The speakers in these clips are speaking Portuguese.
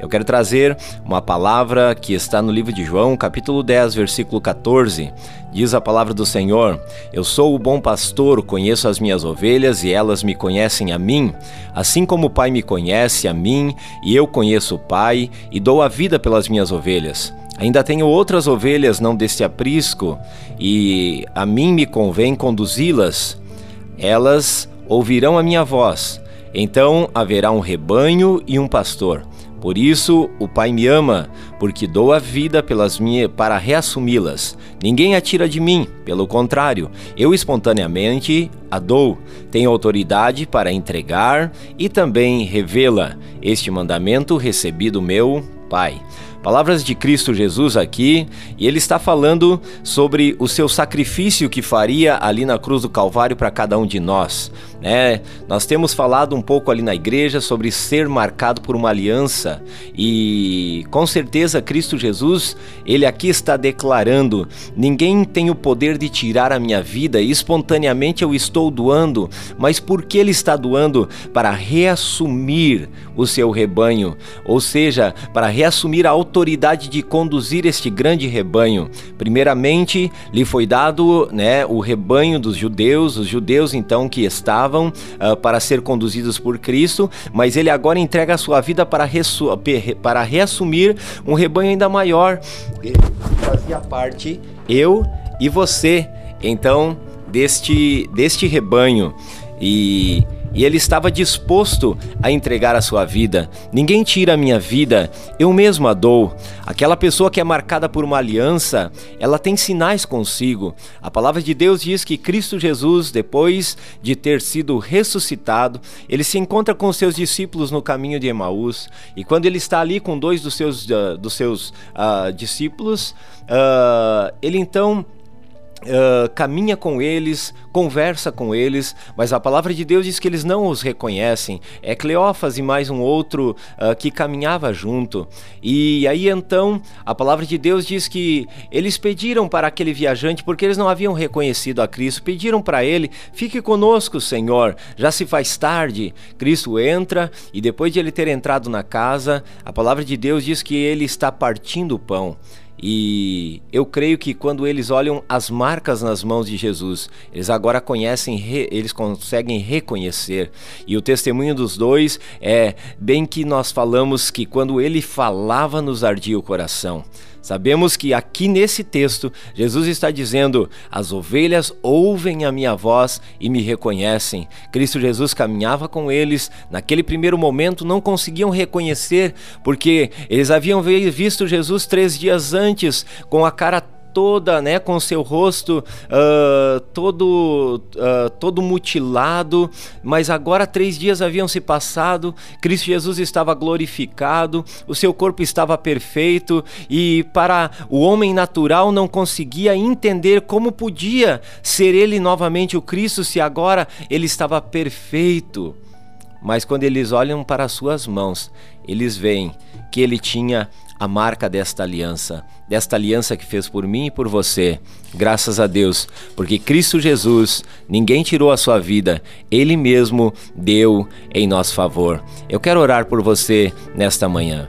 Eu quero trazer uma palavra que está no livro de João, capítulo 10, versículo 14. Diz a palavra do Senhor: Eu sou o bom pastor, conheço as minhas ovelhas e elas me conhecem a mim, assim como o Pai me conhece a mim e eu conheço o Pai e dou a vida pelas minhas ovelhas. Ainda tenho outras ovelhas não deste aprisco, e a mim me convém conduzi-las. Elas ouvirão a minha voz. Então haverá um rebanho e um pastor. Por isso o Pai me ama, porque dou a vida pelas minhas para reassumi-las. Ninguém a tira de mim, pelo contrário, eu espontaneamente a dou. Tenho autoridade para entregar e também revê-la. Este mandamento recebi do meu Pai. Palavras de Cristo Jesus aqui, e ele está falando sobre o seu sacrifício que faria ali na cruz do Calvário para cada um de nós. Né? Nós temos falado um pouco ali na igreja sobre ser marcado por uma aliança, e com certeza Cristo Jesus, ele aqui está declarando: ninguém tem o poder de tirar a minha vida, espontaneamente eu estou doando, mas por que ele está doando? Para reassumir o seu rebanho, ou seja, para reassumir a autoridade de conduzir este grande rebanho. Primeiramente, lhe foi dado né, o rebanho dos judeus, os judeus então que estavam uh, para ser conduzidos por Cristo, mas ele agora entrega a sua vida para, para reassumir um rebanho ainda maior. Ele fazia parte, eu e você, então, deste, deste rebanho. E e ele estava disposto a entregar a sua vida. Ninguém tira a minha vida, eu mesmo a dou. Aquela pessoa que é marcada por uma aliança, ela tem sinais consigo. A palavra de Deus diz que Cristo Jesus, depois de ter sido ressuscitado, ele se encontra com seus discípulos no caminho de Emaús. E quando ele está ali com dois dos seus, uh, dos seus uh, discípulos, uh, ele então Uh, caminha com eles, conversa com eles, mas a palavra de Deus diz que eles não os reconhecem. É Cleófas e mais um outro uh, que caminhava junto. E aí então a palavra de Deus diz que eles pediram para aquele viajante, porque eles não haviam reconhecido a Cristo, pediram para ele: fique conosco, Senhor, já se faz tarde. Cristo entra e depois de ele ter entrado na casa, a palavra de Deus diz que ele está partindo o pão. E eu creio que quando eles olham as marcas nas mãos de Jesus, eles agora conhecem, eles conseguem reconhecer. E o testemunho dos dois é bem que nós falamos que quando ele falava nos ardia o coração. Sabemos que aqui nesse texto, Jesus está dizendo: As ovelhas ouvem a minha voz e me reconhecem. Cristo Jesus caminhava com eles, naquele primeiro momento não conseguiam reconhecer, porque eles haviam visto Jesus três dias antes com a cara toda, né, com seu rosto uh, todo, uh, todo mutilado, mas agora três dias haviam se passado, Cristo Jesus estava glorificado, o seu corpo estava perfeito e para o homem natural não conseguia entender como podia ser ele novamente o Cristo se agora ele estava perfeito. Mas quando eles olham para as suas mãos, eles veem que ele tinha a marca desta aliança, desta aliança que fez por mim e por você. Graças a Deus, porque Cristo Jesus, ninguém tirou a sua vida, ele mesmo deu em nosso favor. Eu quero orar por você nesta manhã.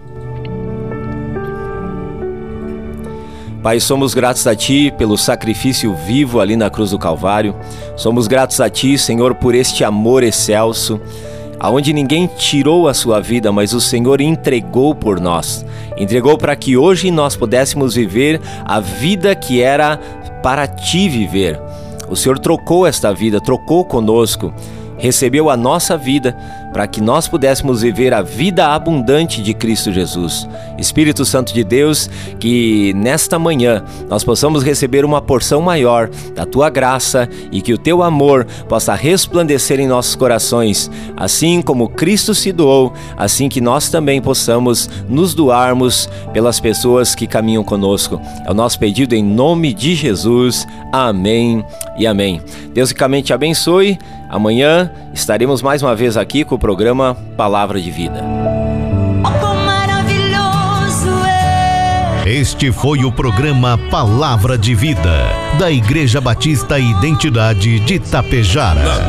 Pai, somos gratos a Ti pelo sacrifício vivo ali na cruz do Calvário. Somos gratos a Ti, Senhor, por este amor excelso aonde ninguém tirou a sua vida, mas o Senhor entregou por nós. Entregou para que hoje nós pudéssemos viver a vida que era para ti viver. O Senhor trocou esta vida, trocou conosco recebeu a nossa vida para que nós pudéssemos viver a vida abundante de Cristo Jesus. Espírito Santo de Deus, que nesta manhã nós possamos receber uma porção maior da tua graça e que o teu amor possa resplandecer em nossos corações, assim como Cristo se doou, assim que nós também possamos nos doarmos pelas pessoas que caminham conosco. É o nosso pedido em nome de Jesus. Amém e amém. Deus ricamente te abençoe. Amanhã estaremos mais uma vez aqui com o programa Palavra de Vida. Este foi o programa Palavra de Vida, da Igreja Batista Identidade de Tapejara.